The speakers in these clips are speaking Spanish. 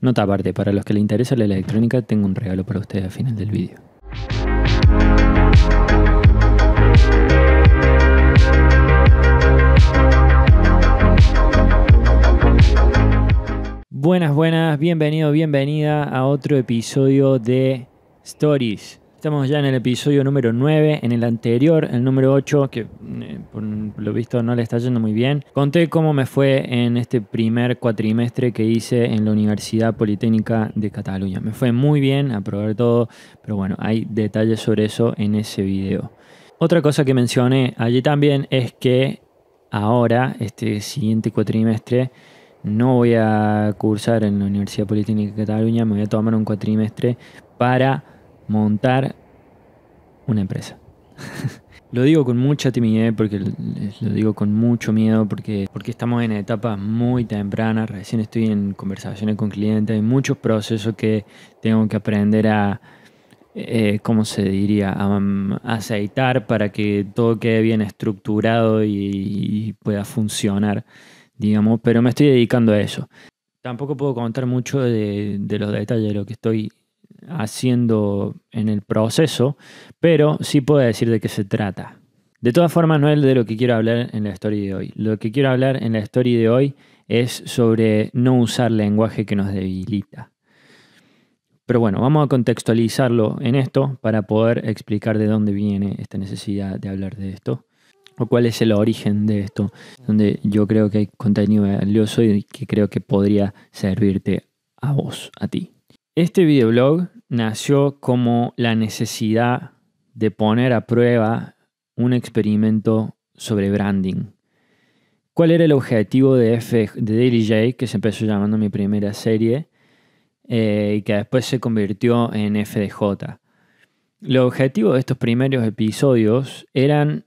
Nota aparte, para los que les interesa la electrónica, tengo un regalo para ustedes al final del vídeo. Buenas, buenas, bienvenido, bienvenida a otro episodio de Stories. Estamos ya en el episodio número 9. En el anterior, el número 8, que eh, por lo visto no le está yendo muy bien, conté cómo me fue en este primer cuatrimestre que hice en la Universidad Politécnica de Cataluña. Me fue muy bien, aprobé todo, pero bueno, hay detalles sobre eso en ese video. Otra cosa que mencioné allí también es que ahora, este siguiente cuatrimestre, no voy a cursar en la Universidad Politécnica de Cataluña, me voy a tomar un cuatrimestre para montar una empresa. lo digo con mucha timidez porque lo digo con mucho miedo porque, porque estamos en etapas muy tempranas, recién estoy en conversaciones con clientes, hay muchos procesos que tengo que aprender a, eh, ¿cómo se diría?, a, um, aceitar para que todo quede bien estructurado y pueda funcionar digamos, pero me estoy dedicando a eso. Tampoco puedo contar mucho de, los detalles de lo que estoy haciendo en el proceso, pero sí puedo decir de qué se trata. De todas formas, no es de lo que quiero hablar en la story de hoy. Lo que quiero hablar en la story de hoy es sobre no usar lenguaje que nos debilita. Pero bueno, vamos a contextualizarlo en esto para poder explicar de dónde viene esta necesidad de hablar de esto o cuál es el origen de esto, donde yo creo que hay contenido valioso y que creo que podría servirte a vos, a ti. Este videoblog nació como la necesidad de poner a prueba un experimento sobre branding. ¿Cuál era el objetivo de, Daily J, que se empezó llamando mi primera serie, eh, y que después se convirtió en FDJ? Los objetivos de estos primeros episodios eran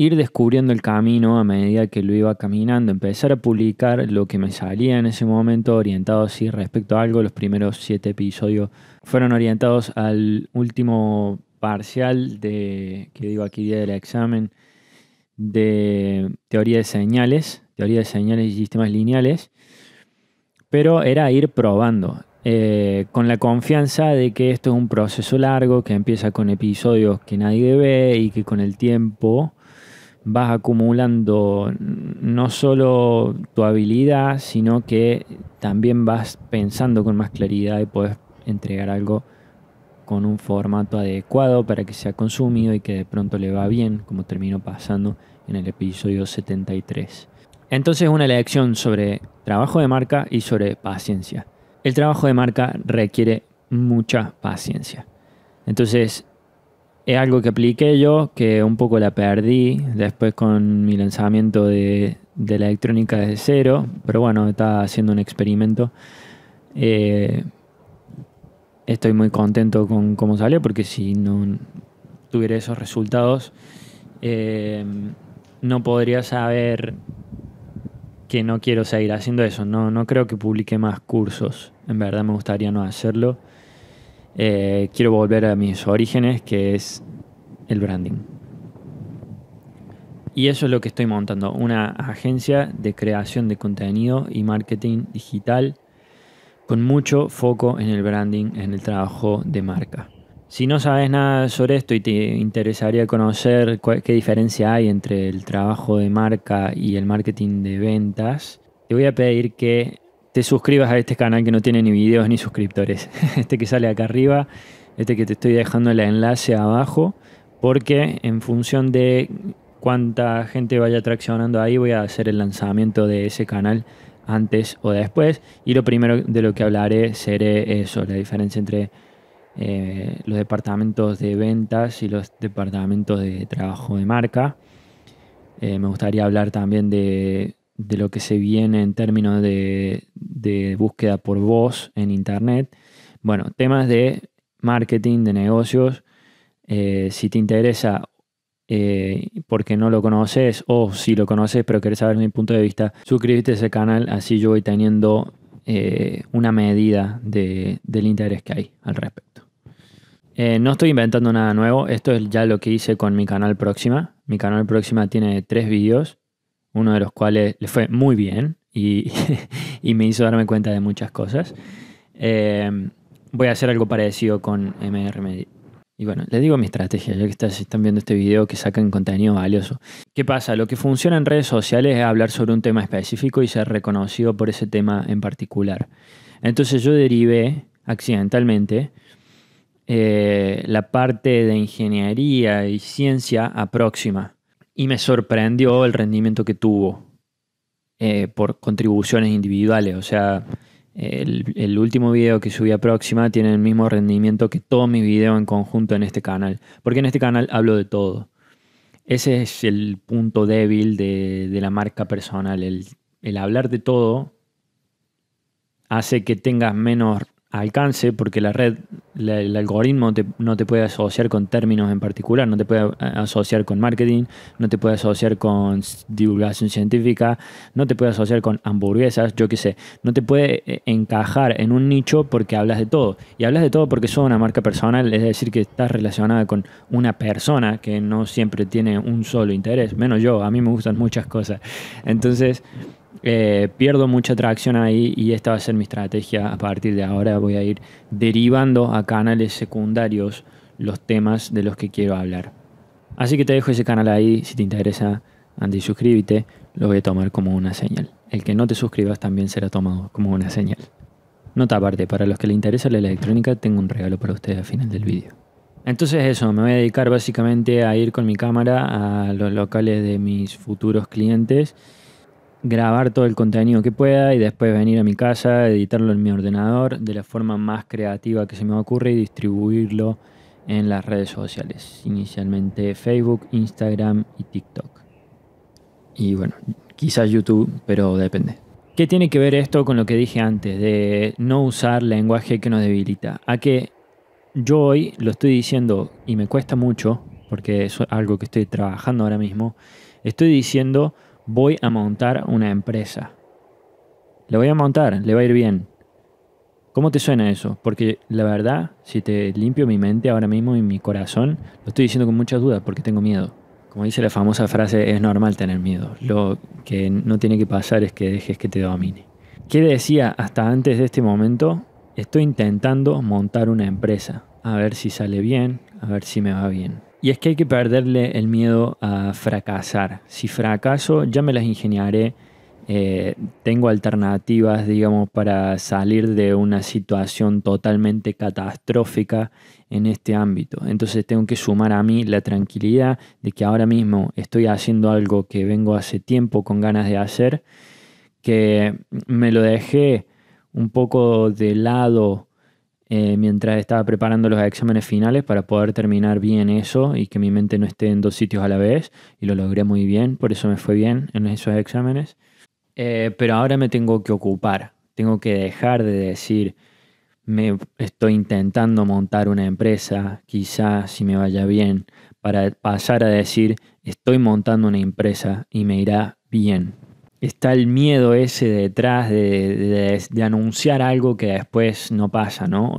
ir descubriendo el camino a medida que lo iba caminando, empezar a publicar lo que me salía en ese momento orientado así respecto a algo. Los primeros siete episodios fueron orientados al último parcial de, que digo aquí día del examen, de teoría de señales, teoría de señales y sistemas lineales, pero era ir probando. Eh, con la confianza de que esto es un proceso largo que empieza con episodios que nadie ve y que con el tiempo vas acumulando no solo tu habilidad, sino que también vas pensando con más claridad y puedes entregar algo con un formato adecuado para que sea consumido y que de pronto le va bien, como terminó pasando en el episodio 73. Entonces una lección sobre trabajo de marca y sobre paciencia. El trabajo de marca requiere mucha paciencia. Entonces es algo que apliqué yo, que un poco la perdí después con mi lanzamiento de, la electrónica desde cero, pero bueno, estaba haciendo un experimento. Eh, estoy muy contento con cómo salió, porque si no tuviera esos resultados, eh, no podría saber que no quiero seguir haciendo eso. No, no creo que publique más cursos. En verdad me gustaría no hacerlo. Eh, quiero volver a mis orígenes, que es el branding. Y eso es lo que estoy montando, una agencia de creación de contenido y marketing digital con mucho foco en el branding, en el trabajo de marca. Si no sabes nada sobre esto y te interesaría conocer qué diferencia hay entre el trabajo de marca y el marketing de ventas, te voy a pedir que te suscribas a este canal que no tiene ni videos ni suscriptores. Este que sale acá arriba, este que te estoy dejando el enlace abajo, porque en función de cuánta gente vaya traccionando ahí, voy a hacer el lanzamiento de ese canal antes o después. Y lo primero de lo que hablaré será eso, la diferencia entre eh, los departamentos de ventas y los departamentos de trabajo de marca. Eh, me gustaría hablar también de de lo que se viene en términos de, búsqueda por voz en Internet. Bueno, temas de marketing, de negocios. Eh, si te interesa eh, porque no lo conoces o si lo conoces pero quieres saber mi punto de vista, suscríbete a ese canal, así yo voy teniendo eh, una medida del interés que hay al respecto. no estoy inventando nada nuevo, esto es ya lo que hice con mi canal próxima. Mi canal próxima tiene tres vídeos uno de los cuales le fue muy bien y, me hizo darme cuenta de muchas cosas. Eh, voy a hacer algo parecido con MR Media. Y bueno, les digo mi estrategia, ya que están viendo este video, que sacan contenido valioso. ¿Qué pasa? Lo que funciona en redes sociales es hablar sobre un tema específico y ser reconocido por ese tema en particular. Entonces yo derivé accidentalmente eh, la parte de ingeniería y ciencia a próxima. Y me sorprendió el rendimiento que tuvo eh, por contribuciones individuales. O sea, el, último video que subí a Próxima tiene el mismo rendimiento que todos mis videos en conjunto en este canal. Porque en este canal hablo de todo. Ese es el punto débil de, la marca personal. El, el hablar de todo hace que tengas menos alcance, porque la red, el algoritmo no te puede asociar con términos en particular, no te puede asociar con marketing, no te puede asociar con divulgación científica, no te puede asociar con hamburguesas, yo qué sé, no te puede eh, encajar en un nicho porque hablas de todo. Y hablas de todo porque sos una marca personal, es decir, que estás relacionada con una persona que no siempre tiene un solo interés, menos yo, a mí me gustan muchas cosas. Entonces, eh, pierdo mucha tracción ahí y esta va a ser mi estrategia. A partir de ahora voy a ir derivando a canales secundarios los temas de los que quiero hablar. Así que te dejo ese canal ahí, si te interesa, anda suscríbete, lo voy a tomar como una señal. El que no te suscribas también será tomado como una señal. Nota aparte, para los que les interesa la electrónica, tengo un regalo para ustedes al final del vídeo. Entonces eso, me voy a dedicar básicamente a ir con mi cámara a los locales de mis futuros clientes grabar todo el contenido que pueda y después venir a mi casa, editarlo en mi ordenador de la forma más creativa que se me ocurre y distribuirlo en las redes sociales, inicialmente Facebook, Instagram y TikTok. Y bueno, quizás YouTube, pero depende. ¿Qué tiene que ver esto con lo que dije antes de no usar lenguaje que nos debilita? A que yo hoy lo estoy diciendo y me cuesta mucho, porque es algo que estoy trabajando ahora mismo, estoy diciendo voy a montar una empresa. Le voy a montar, le va a ir bien. ¿Cómo te suena eso? Porque la verdad, si te limpio mi mente ahora mismo y mi corazón, lo estoy diciendo con muchas dudas porque tengo miedo. Como dice la famosa frase, es normal tener miedo. Lo que no tiene que pasar es que dejes que te domine. ¿Qué decía hasta antes de este momento? Estoy intentando montar una empresa. A ver si sale bien, a ver si me va bien. Y es que hay que perderle el miedo a fracasar. Si fracaso, ya me las ingeniaré. Eh, tengo alternativas, digamos, para salir de una situación totalmente catastrófica en este ámbito. Entonces tengo que sumar a mí la tranquilidad de que ahora mismo estoy haciendo algo que vengo hace tiempo con ganas de hacer, que me lo dejé un poco de lado eh, mientras estaba preparando los exámenes finales para poder terminar bien eso y que mi mente no esté en dos sitios a la vez. Y lo logré muy bien, por eso me fue bien en esos exámenes. Eh, pero ahora me tengo que ocupar, tengo que dejar de decir, me estoy intentando montar una empresa, quizás si me vaya bien, para pasar a decir, estoy montando una empresa y me irá bien está el miedo ese detrás de, anunciar algo que después no pasa, ¿no?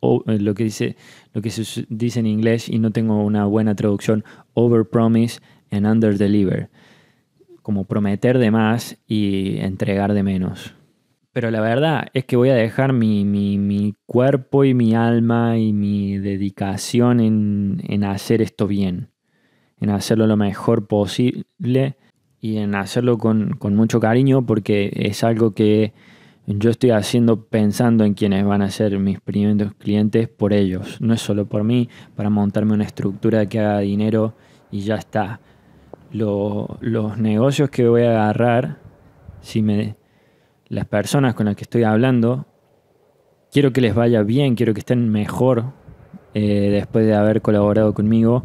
O, eh, lo, que dice, lo que se dice en inglés, y no tengo una buena traducción, over promise and under deliver. Como prometer de más y entregar de menos. Pero la verdad es que voy a dejar mi, cuerpo y mi alma y mi dedicación en, en hacer esto bien, en hacerlo lo mejor posible y en hacerlo con, mucho cariño porque es algo que yo estoy haciendo pensando en quienes van a ser mis primeros clientes por ellos. No es solo por mí, para montarme una estructura que haga dinero y ya está. los negocios que voy a agarrar, si me, las personas con las que estoy hablando, quiero que les vaya bien, quiero que estén mejor eh, después de haber colaborado conmigo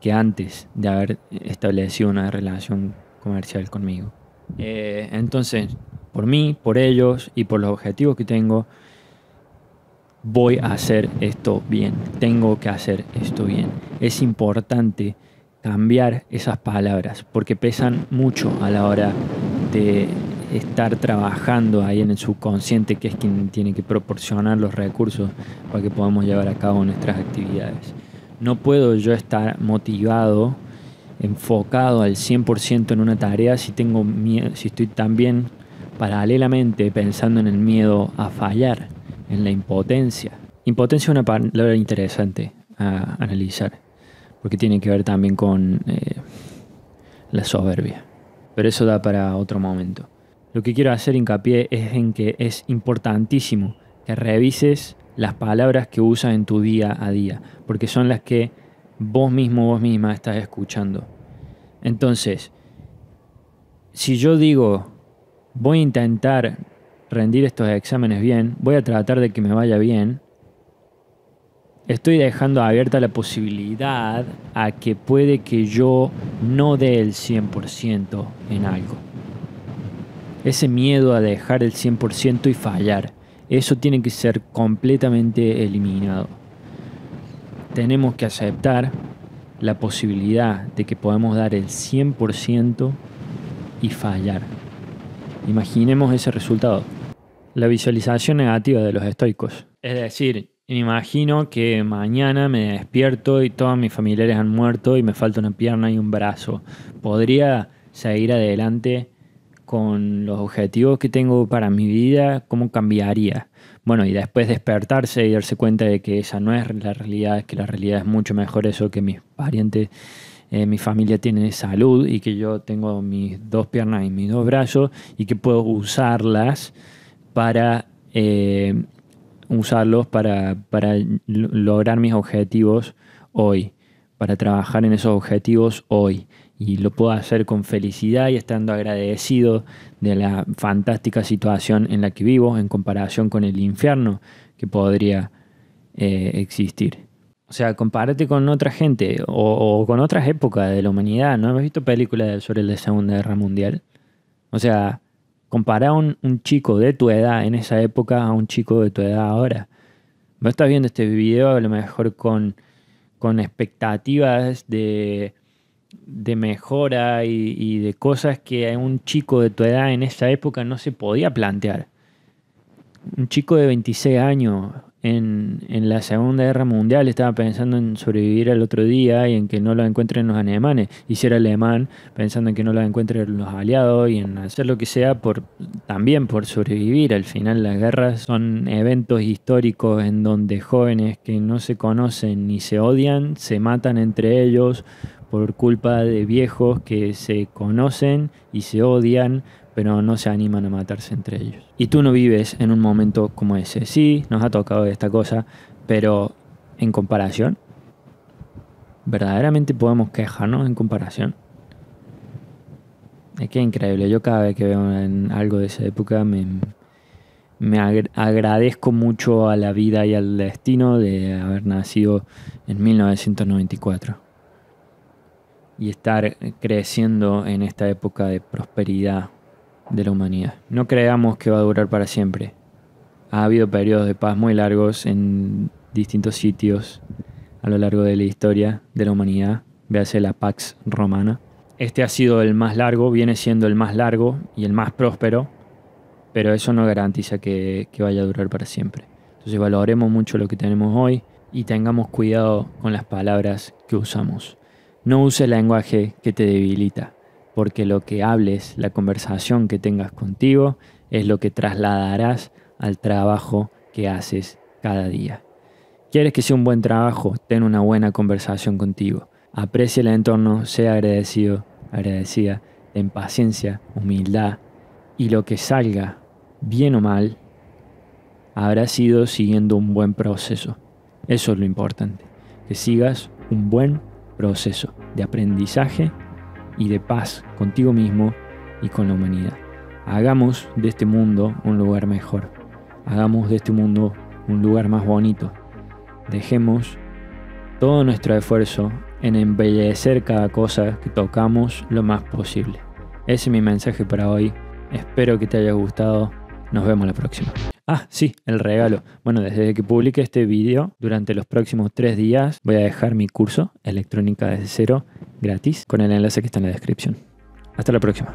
que antes de haber establecido una relación comercial conmigo. Eh, entonces, por mí, por ellos y por los objetivos que tengo, voy a hacer esto bien. Tengo que hacer esto bien. Es importante cambiar esas palabras porque pesan mucho a la hora de estar trabajando ahí en el subconsciente que es quien tiene que proporcionar los recursos para que podamos llevar a cabo nuestras actividades. No puedo yo estar motivado enfocado al 100% en una tarea si tengo miedo, si estoy también paralelamente pensando en el miedo a fallar, en la impotencia. Impotencia es una palabra interesante a analizar, porque tiene que ver también con eh, la soberbia. Pero eso da para otro momento. Lo que quiero hacer hincapié es en que es importantísimo que revises las palabras que usas en tu día a día, porque son las que vos mismo, vos misma estás escuchando. Entonces, si yo digo, voy a intentar rendir estos exámenes bien, voy a tratar de que me vaya bien, estoy dejando abierta la posibilidad a que puede que yo no dé el 100% en algo. Ese miedo a dejar el 100% y fallar, eso tiene que ser completamente eliminado. Tenemos que aceptar la posibilidad de que podemos dar el 100% y fallar. Imaginemos ese resultado. La visualización negativa de los estoicos. Es decir, me imagino que mañana me despierto y todos mis familiares han muerto y me falta una pierna y un brazo. ¿Podría seguir adelante con los objetivos que tengo para mi vida? ¿Cómo cambiaría? Bueno, y después despertarse y darse cuenta de que esa no es la realidad, que la realidad es mucho mejor eso que mis parientes, eh, mi familia tiene salud y que yo tengo mis dos piernas y mis dos brazos y que puedo usarlas para eh, usarlos para, para lograr mis objetivos hoy, para trabajar en esos objetivos hoy. Y lo puedo hacer con felicidad y estando agradecido de la fantástica situación en la que vivo en comparación con el infierno que podría eh, existir. O sea, compárate con otra gente o, con otras épocas de la humanidad. ¿No has visto películas sobre la Segunda Guerra Mundial? O sea, Compara un, un chico de tu edad en esa época a un chico de tu edad ahora. Vos estás viendo este video a lo mejor con, con expectativas de, de mejora y, de cosas que un chico de tu edad en esa época no se podía plantear. Un chico de 26 años en, la Segunda Guerra Mundial estaba pensando en sobrevivir al otro día y en que no lo encuentren los alemanes. Y si era alemán, pensando en que no lo encuentren los aliados y en hacer lo que sea por, también por sobrevivir. Al final las guerras son eventos históricos en donde jóvenes que no se conocen ni se odian se matan entre ellos por culpa de viejos que se conocen y se odian pero no se animan a matarse entre ellos. Y tú no vives en un momento como ese. Sí, nos ha tocado esta cosa, pero en comparación, ¿verdaderamente podemos quejarnos en comparación? Es que increíble. Yo cada vez que veo algo de esa época me agradezco mucho a la vida y al destino de haber nacido en 1994 y estar creciendo en esta época de prosperidad de la humanidad. No creamos que va a durar para siempre. Ha habido periodos de paz muy largos en distintos sitios a lo largo de la historia de la humanidad. Véase la Pax Romana. Este ha sido el más largo, viene siendo el más largo y el más próspero, pero eso no garantiza que, que vaya a durar para siempre. Entonces valoremos mucho lo que tenemos hoy y tengamos cuidado con las palabras que usamos. No use lenguaje que te debilita porque lo que hables, la conversación que tengas contigo, es lo que trasladarás al trabajo que haces cada día. ¿Quieres que sea un buen trabajo? Ten una buena conversación contigo. Aprecia el entorno, sea agradecido, agradecida, ten paciencia, humildad y lo que salga, bien o mal, habrá sido siguiendo un buen proceso. Eso es lo importante, que sigas un buen proceso de aprendizaje y de paz contigo mismo y con la humanidad. Hagamos de este mundo un lugar mejor. Hagamos de este mundo un lugar más bonito. Dejemos todo nuestro esfuerzo en embellecer cada cosa que tocamos lo más posible. Ese es mi mensaje para hoy. Espero que te haya gustado. Nos vemos la próxima. Ah, sí, el regalo. Bueno, desde que publique este video, durante los próximos tres días voy a dejar mi curso Electrónica desde cero gratis con el enlace que está en la descripción. Hasta la próxima.